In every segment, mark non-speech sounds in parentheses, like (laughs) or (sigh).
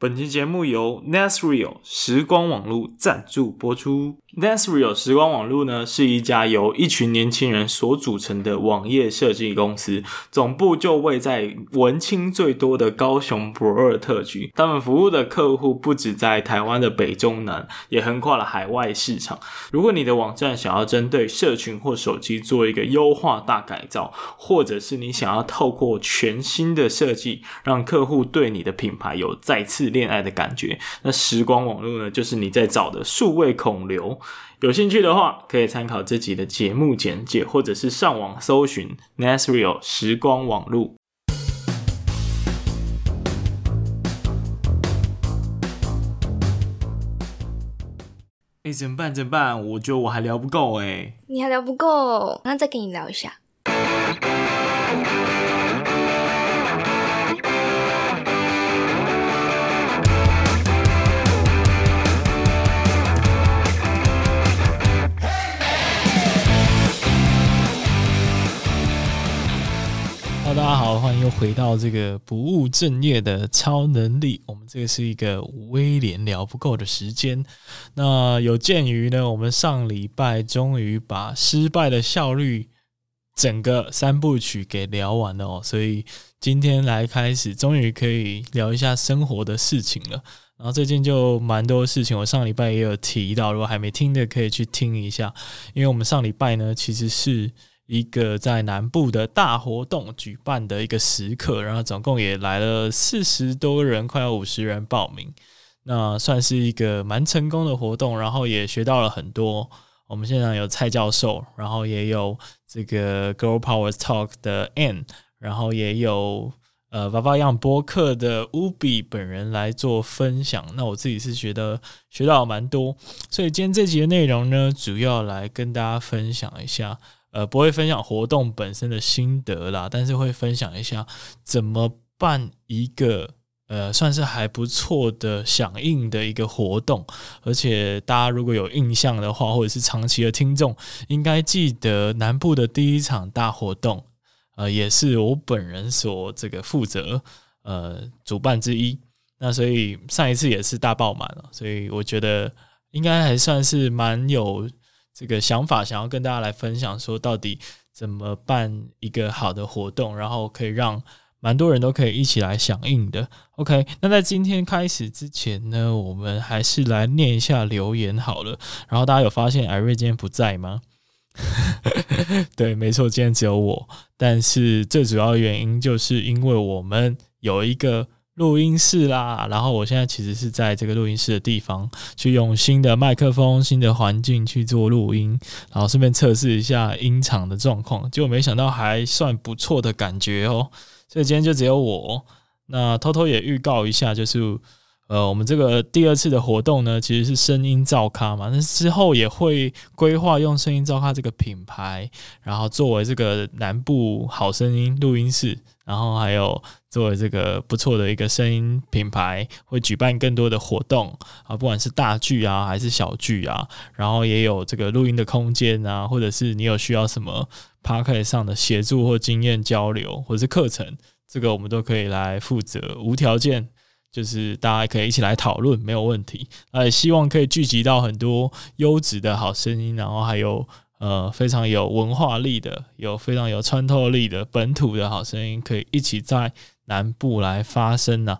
本期节目由 Nesreal 时光网络赞助播出。Nesreal 时光网络呢，是一家由一群年轻人所组成的网页设计公司，总部就位在文青最多的高雄博尔特区。他们服务的客户不止在台湾的北中南，也横跨了海外市场。如果你的网站想要针对社群或手机做一个优化大改造，或者是你想要透过全新的设计，让客户对你的品牌有再次恋爱的感觉，那时光网络呢，就是你在找的数位孔流。有兴趣的话，可以参考这集的节目简介，或者是上网搜寻 Nasreal 时光网路。哎，怎么办？怎么办？我觉得我还聊不够哎。你还聊不够，那再跟你聊一下。大家好，欢迎又回到这个不务正业的超能力。我们这个是一个威廉聊不够的时间。那有鉴于呢，我们上礼拜终于把失败的效率整个三部曲给聊完了哦，所以今天来开始，终于可以聊一下生活的事情了。然后最近就蛮多事情，我上礼拜也有提到，如果还没听的可以去听一下，因为我们上礼拜呢其实是。一个在南部的大活动举办的一个时刻，然后总共也来了四十多人，快要五十人报名，那算是一个蛮成功的活动，然后也学到了很多。我们现场有蔡教授，然后也有这个 Girl Power Talk 的 Ann，然后也有呃 VAVAYANG 播客的 Ubi 本人来做分享。那我自己是觉得学到了蛮多，所以今天这集的内容呢，主要来跟大家分享一下。呃，不会分享活动本身的心得啦，但是会分享一下怎么办一个呃，算是还不错的响应的一个活动。而且大家如果有印象的话，或者是长期的听众，应该记得南部的第一场大活动，呃，也是我本人所这个负责呃主办之一。那所以上一次也是大爆满了，所以我觉得应该还算是蛮有。这个想法想要跟大家来分享，说到底怎么办一个好的活动，然后可以让蛮多人都可以一起来响应的。OK，那在今天开始之前呢，我们还是来念一下留言好了。然后大家有发现艾瑞今天不在吗？(laughs) 对，没错，今天只有我。但是最主要原因就是因为我们有一个。录音室啦，然后我现在其实是在这个录音室的地方，去用新的麦克风、新的环境去做录音，然后顺便测试一下音场的状况，结果没想到还算不错的感觉哦。所以今天就只有我，那偷偷也预告一下，就是呃，我们这个第二次的活动呢，其实是声音造咖嘛，那之后也会规划用声音造咖这个品牌，然后作为这个南部好声音录音室。然后还有作为这个不错的一个声音品牌，会举办更多的活动啊，不管是大剧啊还是小剧啊，然后也有这个录音的空间啊，或者是你有需要什么 park 上的协助或经验交流，或者是课程，这个我们都可以来负责，无条件，就是大家可以一起来讨论，没有问题。也希望可以聚集到很多优质的好声音，然后还有。呃，非常有文化力的，有非常有穿透力的本土的好声音，可以一起在南部来发声呢、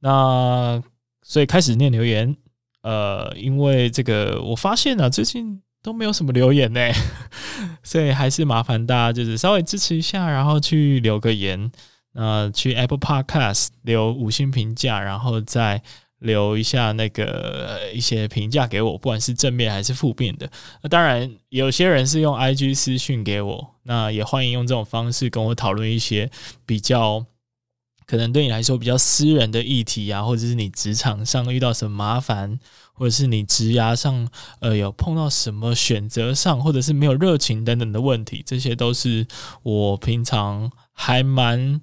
那所以开始念留言，呃，因为这个我发现呢、啊，最近都没有什么留言呢，(laughs) 所以还是麻烦大家就是稍微支持一下，然后去留个言，那去 Apple Podcast 留五星评价，然后再。留一下那个一些评价给我，不管是正面还是负面的。那当然，有些人是用 IG 私讯给我，那也欢迎用这种方式跟我讨论一些比较可能对你来说比较私人的议题啊，或者是你职场上遇到什么麻烦，或者是你职涯上呃有碰到什么选择上，或者是没有热情等等的问题，这些都是我平常还蛮。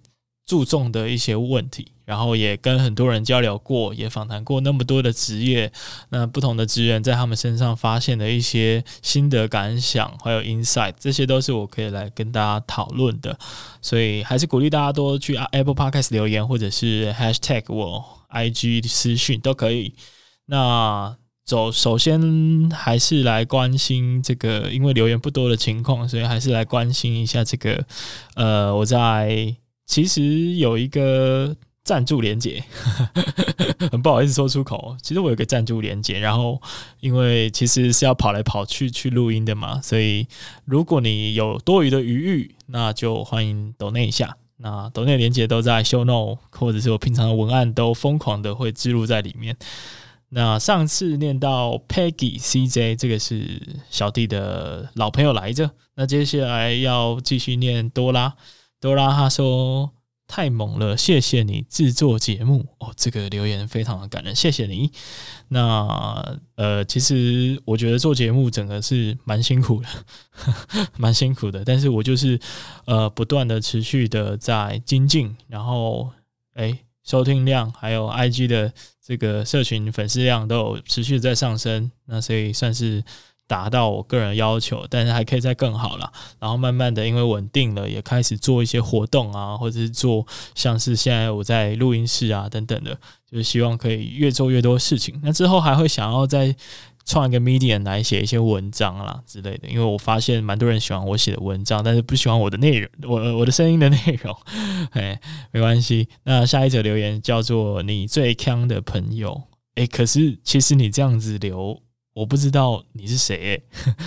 注重的一些问题，然后也跟很多人交流过，也访谈过那么多的职业，那不同的职员在他们身上发现的一些心得感想，还有 insight，这些都是我可以来跟大家讨论的。所以还是鼓励大家多去 Apple Podcast 留言，或者是 Hashtag 我 IG 私讯都可以。那走，首先还是来关心这个，因为留言不多的情况，所以还是来关心一下这个。呃，我在。其实有一个赞助连结，(laughs) 很不好意思说出口。其实我有个赞助连接，然后因为其实是要跑来跑去去录音的嘛，所以如果你有多余的余裕，那就欢迎抖内一下。那抖内连接都在 show No，或者是我平常的文案都疯狂的会置入在里面。那上次念到 Peggy CJ，这个是小弟的老朋友来着。那接下来要继续念多拉。多拉他说太猛了，谢谢你制作节目哦，这个留言非常的感人，谢谢你。那呃，其实我觉得做节目整个是蛮辛苦的，(laughs) 蛮辛苦的。但是我就是呃，不断的持续的在精进，然后诶，收听量还有 IG 的这个社群粉丝量都有持续在上升，那所以算是。达到我个人要求，但是还可以再更好了。然后慢慢的，因为稳定了，也开始做一些活动啊，或者是做像是现在我在录音室啊等等的，就是希望可以越做越多事情。那之后还会想要再创一个 medium 来写一些文章啦之类的，因为我发现蛮多人喜欢我写的文章，但是不喜欢我的内容，我我的声音的内容。哎，没关系。那下一则留言叫做“你最锵的朋友”。哎，可是其实你这样子留。我不知道你是谁、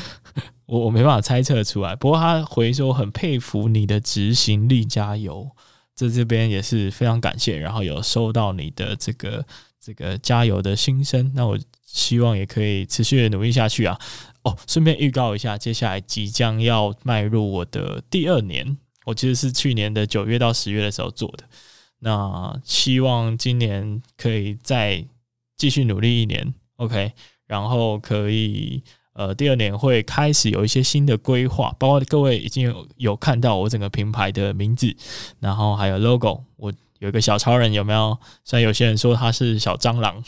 (laughs) 我我没办法猜测出来。不过他回说很佩服你的执行力，加油！在这边也是非常感谢，然后有收到你的这个这个加油的心声。那我希望也可以持续的努力下去啊！哦，顺便预告一下，接下来即将要迈入我的第二年，我其实是去年的九月到十月的时候做的。那希望今年可以再继续努力一年，OK。然后可以，呃，第二年会开始有一些新的规划，包括各位已经有有看到我整个品牌的名字，然后还有 logo，我有一个小超人，有没有？虽然有些人说他是小蟑螂，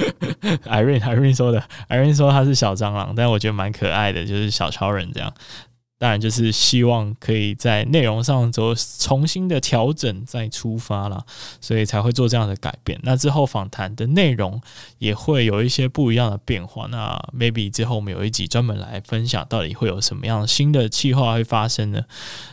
(laughs) Irene Irene 说的，Irene 说他是小蟑螂，但我觉得蛮可爱的，就是小超人这样。当然，就是希望可以在内容上做重新的调整，再出发啦，所以才会做这样的改变。那之后访谈的内容也会有一些不一样的变化。那 maybe 之后我们有一集专门来分享，到底会有什么样新的计划会发生呢？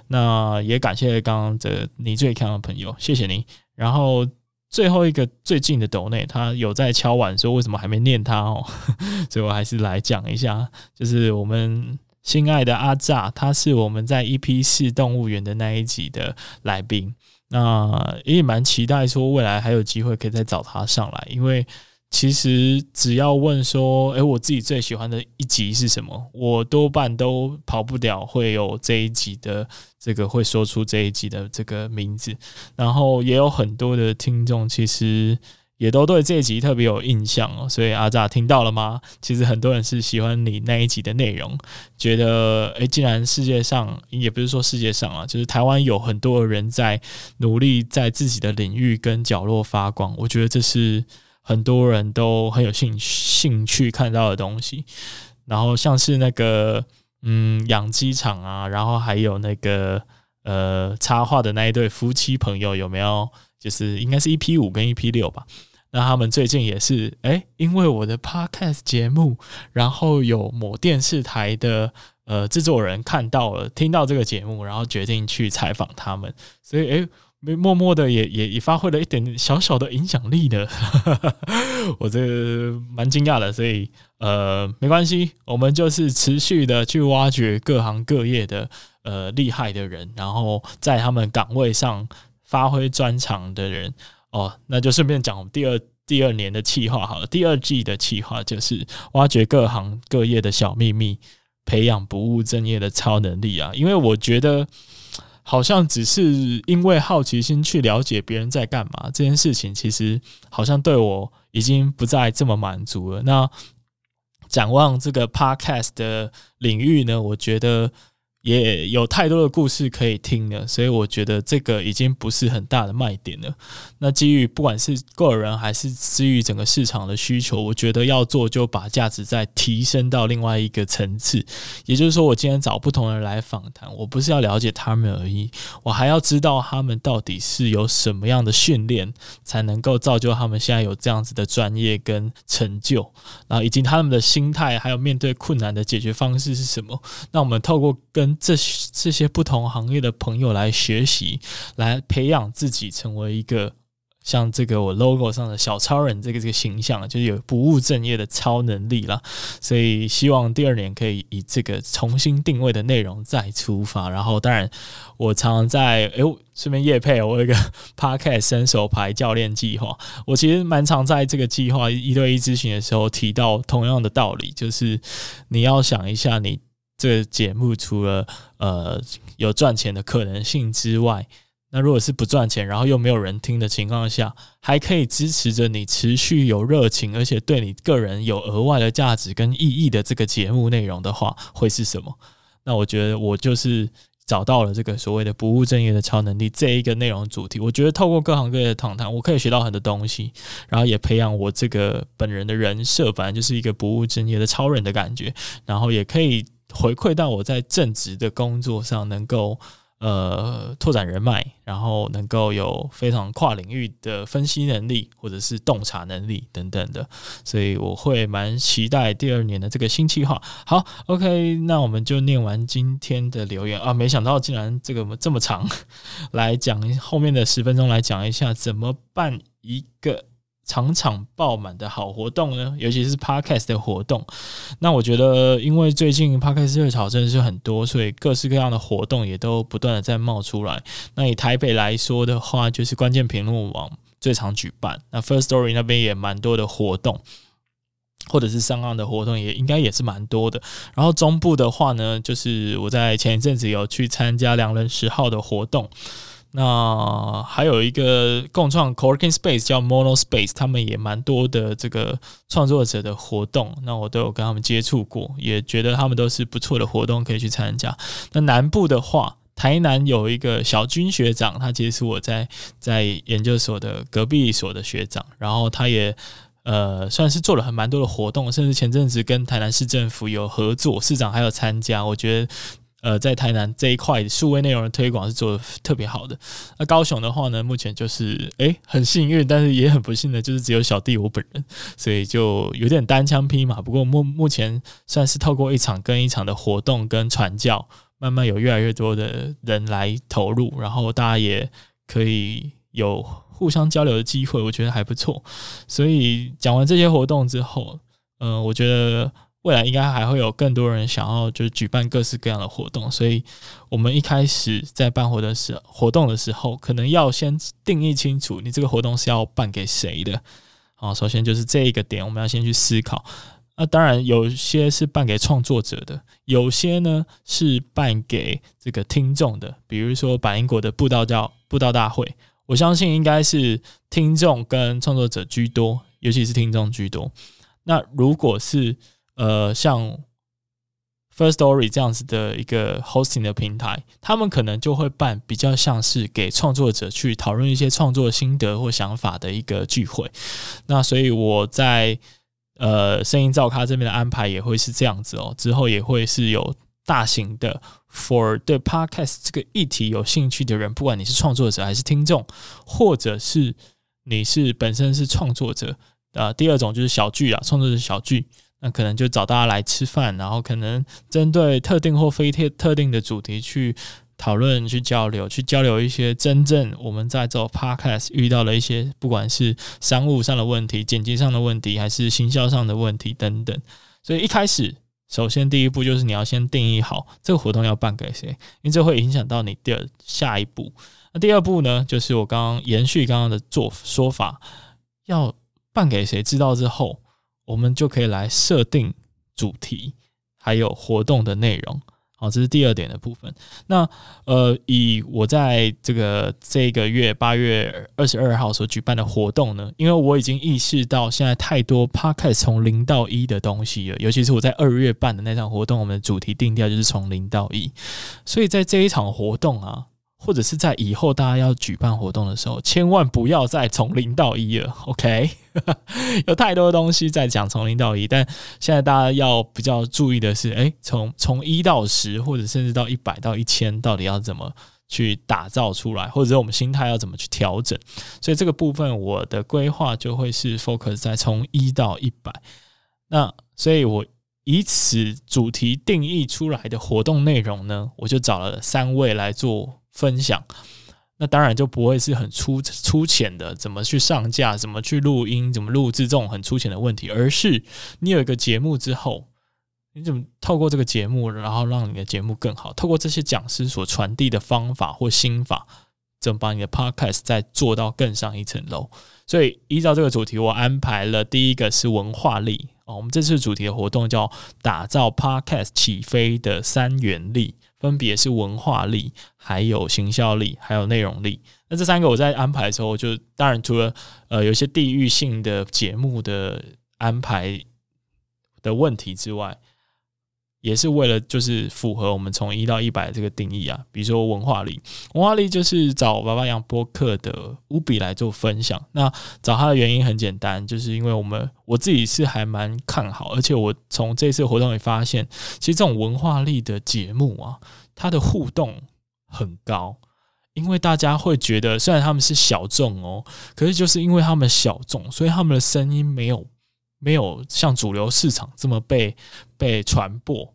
那也感谢刚刚的你最锵的朋友，谢谢你。然后最后一个最近的抖内，他有在敲碗说为什么还没念他哦，(laughs) 所以我还是来讲一下，就是我们。心爱的阿炸，他是我们在 EP 四动物园的那一集的来宾，那也蛮期待说未来还有机会可以再找他上来，因为其实只要问说，诶，我自己最喜欢的一集是什么，我多半都跑不了会有这一集的这个会说出这一集的这个名字，然后也有很多的听众其实。也都对这一集特别有印象哦，所以阿炸听到了吗？其实很多人是喜欢你那一集的内容，觉得诶，既然世界上也不是说世界上啊，就是台湾有很多人在努力在自己的领域跟角落发光，我觉得这是很多人都很有兴兴趣看到的东西。然后像是那个嗯养鸡场啊，然后还有那个呃插画的那一对夫妻朋友有没有？就是应该是 EP 五跟 EP 六吧。那他们最近也是哎、因为我的 podcast 节目，然后有某电视台的呃制作人看到了，听到这个节目，然后决定去采访他们，所以哎，默默的也也也发挥了一点小小的影响力 (laughs) 的，我这蛮惊讶的，所以呃没关系，我们就是持续的去挖掘各行各业的呃厉害的人，然后在他们岗位上发挥专长的人。哦，那就顺便讲我们第二第二年的企划好了。第二季的企划就是挖掘各行各业的小秘密，培养不务正业的超能力啊！因为我觉得好像只是因为好奇心去了解别人在干嘛这件事情，其实好像对我已经不再这么满足了。那展望这个 podcast 的领域呢，我觉得也有太多的故事可以听了，所以我觉得这个已经不是很大的卖点了。那基于不管是个人还是基于整个市场的需求，我觉得要做就把价值再提升到另外一个层次。也就是说，我今天找不同人来访谈，我不是要了解他们而已，我还要知道他们到底是有什么样的训练，才能够造就他们现在有这样子的专业跟成就，然后以及他们的心态，还有面对困难的解决方式是什么。那我们透过跟这这些不同行业的朋友来学习，来培养自己成为一个像这个我 logo 上的小超人这个这个形象，就是有不务正业的超能力啦。所以希望第二年可以以这个重新定位的内容再出发。然后当然我常常在哎，顺便业配我有一个 (laughs) podcast 伸手牌教练计划。我其实蛮常在这个计划一对一咨询的时候提到同样的道理，就是你要想一下你。这个节目除了呃有赚钱的可能性之外，那如果是不赚钱，然后又没有人听的情况下，还可以支持着你持续有热情，而且对你个人有额外的价值跟意义的这个节目内容的话，会是什么？那我觉得我就是找到了这个所谓的不务正业的超能力这一个内容主题。我觉得透过各行各业的访谈，我可以学到很多东西，然后也培养我这个本人的人设，反正就是一个不务正业的超人的感觉，然后也可以。回馈到我在正职的工作上，能够呃拓展人脉，然后能够有非常跨领域的分析能力，或者是洞察能力等等的，所以我会蛮期待第二年的这个新计划。好，OK，那我们就念完今天的留言啊，没想到竟然这个这么长，(laughs) 来讲后面的十分钟来讲一下怎么办一个。场场爆满的好活动呢，尤其是 Podcast 的活动。那我觉得，因为最近 Podcast 热潮真的是很多，所以各式各样的活动也都不断的在冒出来。那以台北来说的话，就是关键评论网最常举办。那 First Story 那边也蛮多的活动，或者是上岸的活动也应该也是蛮多的。然后中部的话呢，就是我在前一阵子有去参加良人十号的活动。那还有一个共创 Coworking Space 叫 Mono Space，他们也蛮多的这个创作者的活动，那我都有跟他们接触过，也觉得他们都是不错的活动可以去参加。那南部的话，台南有一个小军学长，他其实是我在在研究所的隔壁所的学长，然后他也呃算是做了很蛮多的活动，甚至前阵子跟台南市政府有合作，市长还有参加，我觉得。呃，在台南这一块数位内容的推广是做得特别好的。那高雄的话呢，目前就是诶、很幸运，但是也很不幸的，就是只有小弟我本人，所以就有点单枪匹马。不过目目前算是透过一场跟一场的活动跟传教，慢慢有越来越多的人来投入，然后大家也可以有互相交流的机会，我觉得还不错。所以讲完这些活动之后，嗯、我觉得。未来应该还会有更多人想要就是举办各式各样的活动，所以我们一开始在办活动的时活动的时候，可能要先定义清楚你这个活动是要办给谁的。好，首先就是这一个点，我们要先去思考。那当然有些是办给创作者的，有些呢是办给这个听众的，比如说百英国的布道教布道大会，我相信应该是听众跟创作者居多，尤其是听众居多。那如果是呃，像 First Story 这样子的一个 hosting 的平台，他们可能就会办比较像是给创作者去讨论一些创作心得或想法的一个聚会。那所以我在呃声音造咖这边的安排也会是这样子哦。之后也会是有大型的 for 对 podcast 这个议题有兴趣的人，不管你是创作者还是听众，或者是你是本身是创作者啊、第二种就是小聚啊，创作者小聚。那可能就找大家来吃饭，然后可能针对特定或非特特定的主题去讨论、去交流、去交流一些真正我们在做 podcast 遇到的一些，不管是商务上的问题、剪辑上的问题，还是行销上的问题等等。所以一开始，首先第一步就是你要先定义好这个活动要办给谁，因为这会影响到你的下一步。那第二步呢，就是我刚刚延续刚刚的做说法，要办给谁知道之后。我们就可以来设定主题，还有活动的内容。好，这是第二点的部分。那呃，以我在这个这个月八月二十二号所举办的活动呢，因为我已经意识到现在太多 podcast 从零到一的东西了，尤其是我在二月办的那场活动，我们的主题定调就是从零到一，所以在这一场活动啊。或者是在以后大家要举办活动的时候，千万不要再从零到一了，OK？(laughs) 有太多东西在讲从零到一，但现在大家要比较注意的是，诶，从从一到十，或者甚至到一百到一千，到底要怎么去打造出来，或者我们心态要怎么去调整？所以这个部分我的规划就会是 focus 在从一到一百。那所以我以此主题定义出来的活动内容呢，我就找了三位来做。分享，那当然就不会是很粗粗浅的，怎么去上架，怎么去录音，怎么录制这种很粗浅的问题，而是你有一个节目之后，你怎么透过这个节目，然后让你的节目更好，透过这些讲师所传递的方法或心法，怎么把你的 podcast 再做到更上一层楼。所以依照这个主题，我安排了第一个是文化力哦，我们这次主题的活动叫打造 podcast 起飞的三元力。分别是文化力、还有行销力、还有内容力。那这三个我在安排的时候，就当然除了呃有些地域性的节目的安排的问题之外。也是为了就是符合我们从一到一百这个定义啊，比如说文化力，文化力就是找娃娃杨播客的乌比来做分享。那找他的原因很简单，就是因为我们我自己是还蛮看好，而且我从这次活动里发现，其实这种文化力的节目啊，它的互动很高，因为大家会觉得虽然他们是小众哦，可是就是因为他们小众，所以他们的声音没有。没有像主流市场这么被被传播，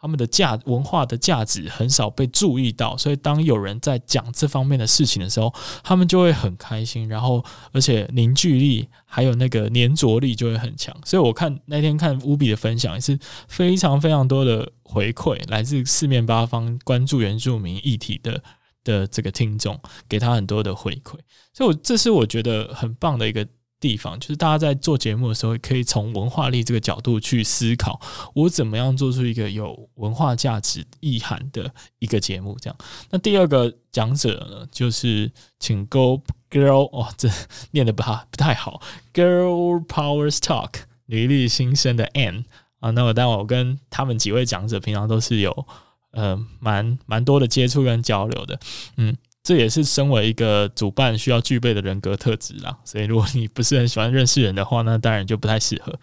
他们的价文化的价值很少被注意到，所以当有人在讲这方面的事情的时候，他们就会很开心，然后而且凝聚力还有那个粘着力就会很强。所以我看那天看乌比的分享也是非常非常多的回馈，来自四面八方关注原住民议题的的这个听众，给他很多的回馈，所以我这是我觉得很棒的一个。地方就是大家在做节目的时候，可以从文化力这个角度去思考，我怎么样做出一个有文化价值意涵的一个节目。这样，那第二个讲者呢，就是请 Go Girl 哦，这 (laughs) 念的不好不太好，Girl Powers Talk，女力新生的 Ann 啊。那么，当我跟他们几位讲者平常都是有呃蛮蛮多的接触跟交流的，嗯。这也是身为一个主办需要具备的人格特质啦，所以如果你不是很喜欢认识人的话，那当然就不太适合。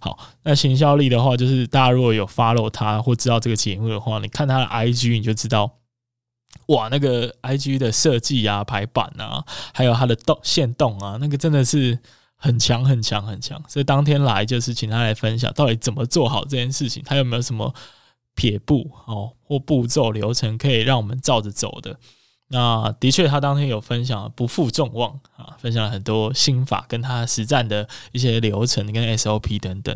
好，那行销力的话，就是大家如果有 follow 他或知道这个节目的话，你看他的 IG 你就知道，哇，那个 IG 的设计啊、排版啊，还有他的动线动啊，那个真的是很强、很强、很强。所以当天来就是请他来分享到底怎么做好这件事情，他有没有什么撇步哦或步骤流程可以让我们照着走的。那的确，他当天有分享不负众望啊，分享了很多心法，跟他实战的一些流程跟 SOP 等等，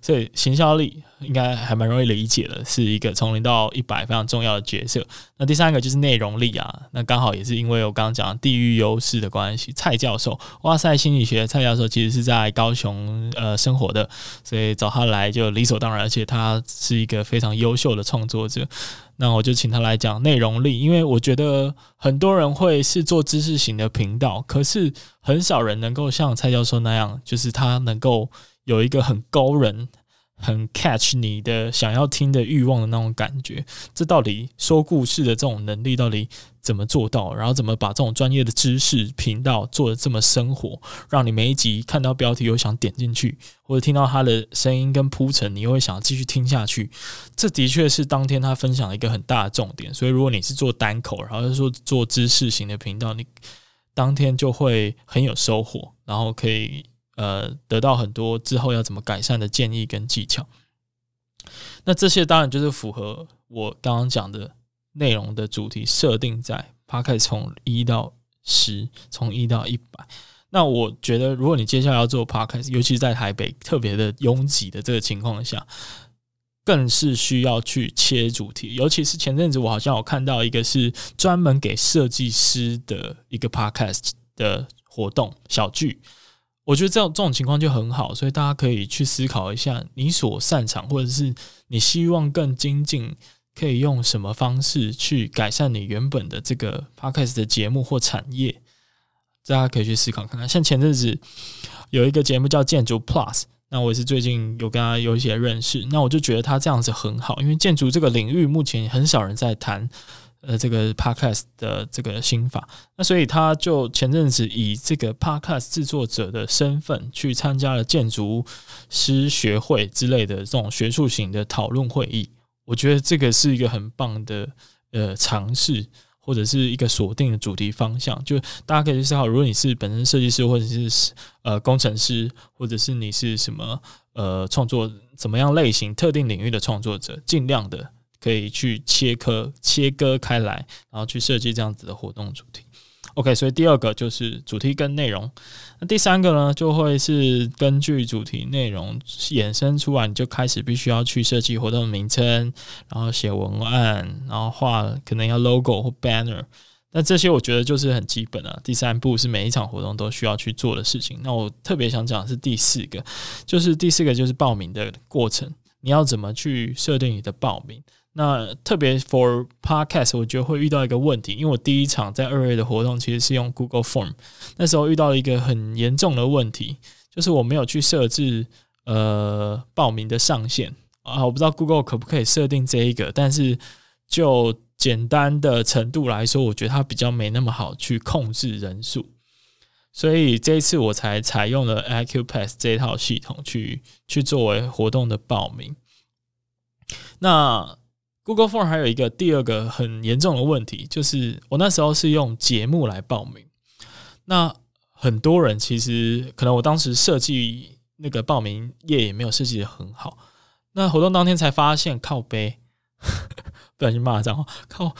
所以行销力应该还蛮容易理解的，是一个从零到一百非常重要的角色。那第三个就是内容力啊，那刚好也是因为我刚刚讲地域优势的关系，蔡教授，哇塞心理学蔡教授其实是在高雄呃生活的，所以找他来就理所当然，而且他是一个非常优秀的创作者。那我就请他来讲内容力，因为我觉得很多人会是做知识型的频道，可是很少人能够像蔡教授那样，就是他能够有一个很高人。很 catch 你的想要听的欲望的那种感觉，这到底说故事的这种能力到底怎么做到？然后怎么把这种专业的知识频道做得这么生活，让你每一集看到标题又想点进去，或者听到他的声音跟铺陈，你又会想继续听下去。这的确是当天他分享的一个很大的重点。所以如果你是做单口，然后是说做知识型的频道，你当天就会很有收获，然后可以。呃，得到很多之后要怎么改善的建议跟技巧。那这些当然就是符合我刚刚讲的内容的主题设定在 Podcast 从一到十，从一到一百。那我觉得，如果你接下来要做 Podcast，尤其是在台北特别的拥挤的这个情况下，更是需要去切主题。尤其是前阵子，我好像有看到一个是专门给设计师的一个 Podcast 的活动小聚。我觉得这样这种情况就很好，所以大家可以去思考一下，你所擅长或者是你希望更精进可以用什么方式去改善你原本的这个 podcast 的节目或产业？大家可以去思考看看。像前阵子有一个节目叫建筑 Plus，那我也是最近有跟他有一些认识，那我就觉得他这样子很好，因为建筑这个领域目前很少人在谈。呃，这个 podcast 的这个心法，那所以他就前阵子以这个 podcast 制作者的身份去参加了建筑师学会之类的这种学术型的讨论会议。我觉得这个是一个很棒的呃尝试，或者是一个锁定的主题方向。就大家可以去思考，如果你是本身设计师，或者是呃工程师，或者是你是什么呃创作怎么样类型特定领域的创作者，尽量的。可以去切割、切割开来，然后去设计这样子的活动主题。OK，所以第二个就是主题跟内容。那第三个呢，就会是根据主题内容衍生出来，你就开始必须要去设计活动名称，然后写文案，然后画可能要 logo 或 banner。那这些我觉得就是很基本啊。第三步是每一场活动都需要去做的事情。那我特别想讲的是第四个，就是第四个就是报名的过程，你要怎么去设定你的报名？那特别 for podcast，我觉得会遇到一个问题，因为我第一场在二月的活动其实是用 Google Form，那时候遇到了一个很严重的问题，就是我没有去设置呃报名的上限啊，我不知道 Google 可不可以设定这一个，但是就简单的程度来说，我觉得它比较没那么好去控制人数，所以这一次我才采用了 Acupass 这套系统去去作为活动的报名，那。Google Form 还有一个第二个很严重的问题，就是我那时候是用节目来报名，那很多人其实可能我当时设计那个报名页也没有设计的很好，那活动当天才发现靠背，(laughs) 不小心骂脏话，靠，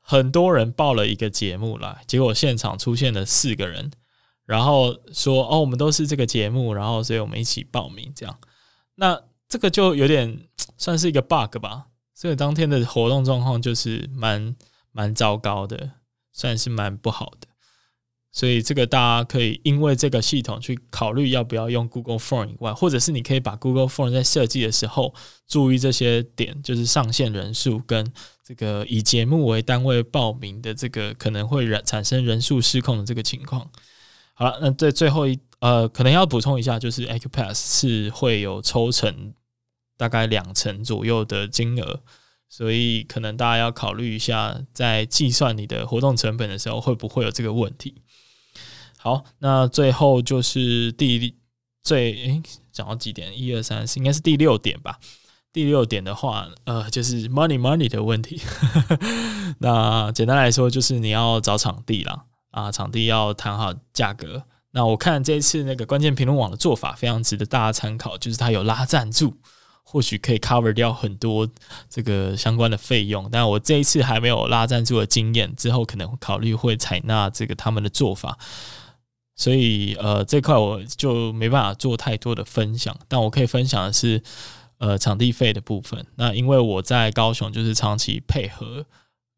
很多人报了一个节目来，结果现场出现了四个人，然后说哦，我们都是这个节目，然后所以我们一起报名这样，那这个就有点算是一个 bug 吧。这个当天的活动状况就是蛮蛮糟糕的，算是蛮不好的，所以这个大家可以因为这个系统去考虑要不要用 Google Form 以外，或者是你可以把 Google Form 在设计的时候注意这些点，就是上限人数跟这个以节目为单位报名的这个可能会人产生人数失控的这个情况。好了，那在最后一呃，可能要补充一下，就是 Acupass 是会有抽成。大概两成左右的金额，所以可能大家要考虑一下，在计算你的活动成本的时候，会不会有这个问题？好，那最后就是第最诶，讲到几点？一二三四，应该是第六点吧。第六点的话，呃，就是 money money 的问题。(laughs) 那简单来说，就是你要找场地啦，啊，场地要谈好价格。那我看这一次那个关键评论网的做法非常值得大家参考，就是他有拉赞助。或许可以 cover 掉很多这个相关的费用，但我这一次还没有拉赞助的经验，之后可能考虑会采纳这个他们的做法，所以呃这块我就没办法做太多的分享，但我可以分享的是呃场地费的部分。那因为我在高雄就是长期配合，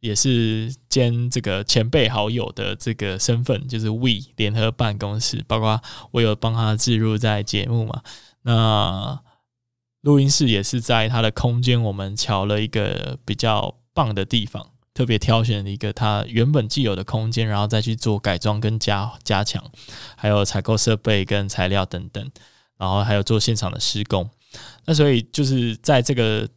也是兼这个前辈好友的这个身份，就是 We 联合办公室，包括我有帮他置入在节目嘛，那。录音室也是在它的空间，我们瞧了一个比较棒的地方，特别挑选了一个它原本既有的空间，然后再去做改装跟加加强，还有采购设备跟材料等等，然后还有做现场的施工。那所以就是在这个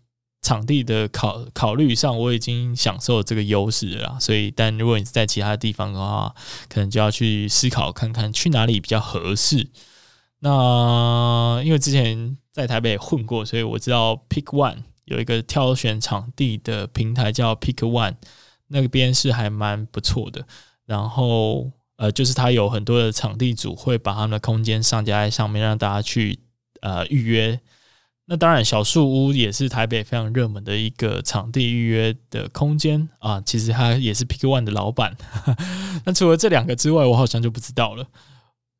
场地的考考虑上，我已经享受这个优势了。所以，但如果你是在其他地方的话，可能就要去思考看看去哪里比较合适。那因为之前在台北混过，所以我知道 Pick One 有一个挑选场地的平台叫 Pick One，那边是还蛮不错的。然后呃，就是它有很多的场地主会把他们的空间上架在上面，让大家去呃预约。那当然，小树屋也是台北非常热门的一个场地预约的空间啊。其实他也是 Pick One 的老板。(laughs) 那除了这两个之外，我好像就不知道了。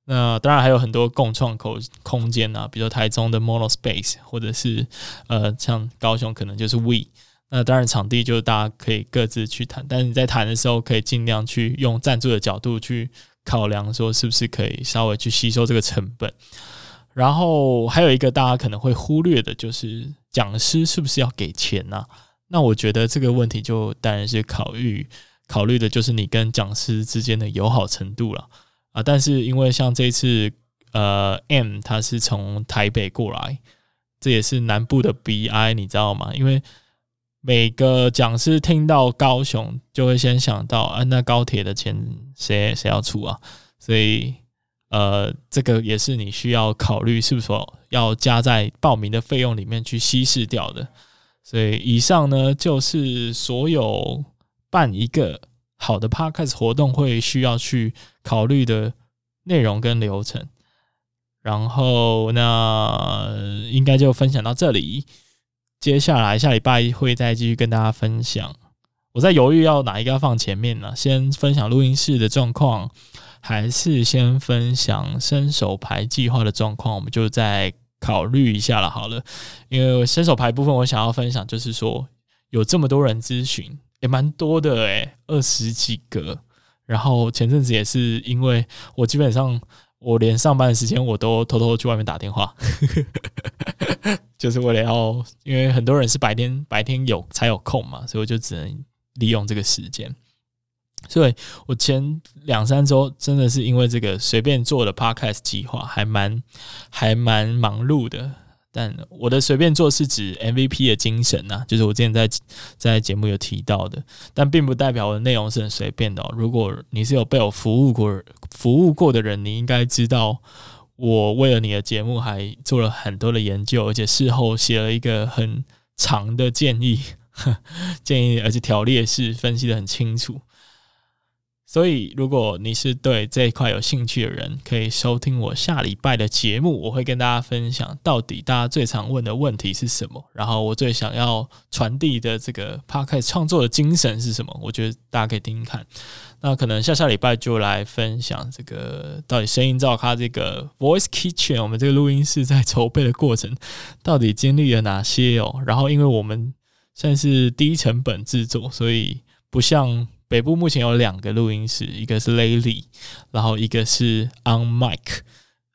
那当然还有很多共创口空间啊，比如台中的 Monospace，或者是呃像高雄可能就是 We。那当然场地就大家可以各自去谈，但是你在谈的时候可以尽量去用赞助的角度去考量，说是不是可以稍微去吸收这个成本。然后还有一个大家可能会忽略的就是讲师是不是要给钱呢？啊？那我觉得这个问题就当然是考虑考虑的就是你跟讲师之间的友好程度了啊。但是因为像这次呃 M 他是从台北过来，这也是南部的 BI，你知道吗？因为每个讲师听到高雄就会先想到啊，那高铁的钱谁谁要出啊？所以呃，这个也是你需要考虑是不是要加在报名的费用里面去稀释掉的。所以以上呢，就是所有办一个好的 Podcast 活动会需要去考虑的内容跟流程。然后那应该就分享到这里。接下来下礼拜会再继续跟大家分享。我在犹豫要哪一个要放前面呢？先分享录音室的状况，还是先分享伸手牌计划的状况？我们就再。考虑一下了，好了，因为伸手牌部分我想要分享，就是说有这么多人咨询，也蛮多的诶、二十几个。然后前阵子也是因为我基本上我连上班的时间我都偷偷去外面打电话，(laughs) 就是为了要，因为很多人是白天白天有才有空嘛，所以我就只能利用这个时间。所以我前两三周真的是因为这个随便做的 podcast 计划，还蛮还蛮忙碌的。但我的随便做是指 MVP 的精神呐、啊，就是我之前在在节目有提到的，但并不代表我的内容是很随便的、哦。如果你是有被我服务过服务过的人，你应该知道，我为了你的节目还做了很多的研究，而且事后写了一个很长的建议 (laughs) 建议，而且条列式分析的很清楚。所以，如果你是对这一块有兴趣的人，可以收听我下礼拜的节目。我会跟大家分享到底大家最常问的问题是什么，然后我最想要传递的这个 podcast 创作的精神是什么。我觉得大家可以听听看。那可能下下礼拜就来分享这个到底声音照咖这个 Voice Kitchen，我们这个录音室在筹备的过程到底经历了哪些哦。然后，因为我们算是低成本制作，所以不像。北部目前有两个录音室，一个是 Laylee，然后一个是 On Mic，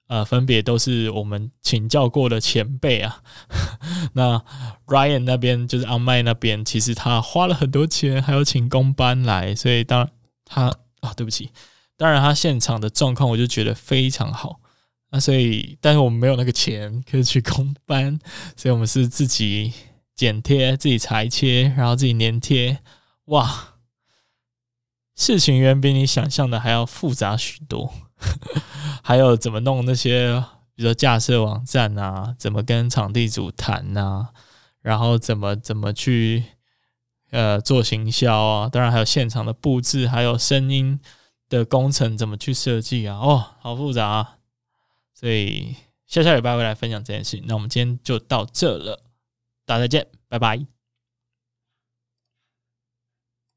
呃，分别都是我们请教过的前辈啊。(laughs) 那 Ryan 那边就是 On Mic 那边，其实他花了很多钱，还有请工班来，所以当他啊，对不起，当然他现场的状况我就觉得非常好。那所以，但是我们没有那个钱可以去工班，所以我们是自己剪贴、自己裁切，然后自己粘贴，哇！事情远比你想象的还要复杂许多，(laughs) 还有怎么弄那些，比如说架设网站啊，怎么跟场地主谈啊，然后怎么怎么去呃做行销啊，当然还有现场的布置，还有声音的工程怎么去设计啊，哦，好复杂啊！所以下下礼拜会来分享这件事情。那我们今天就到这了，大家再见，拜拜。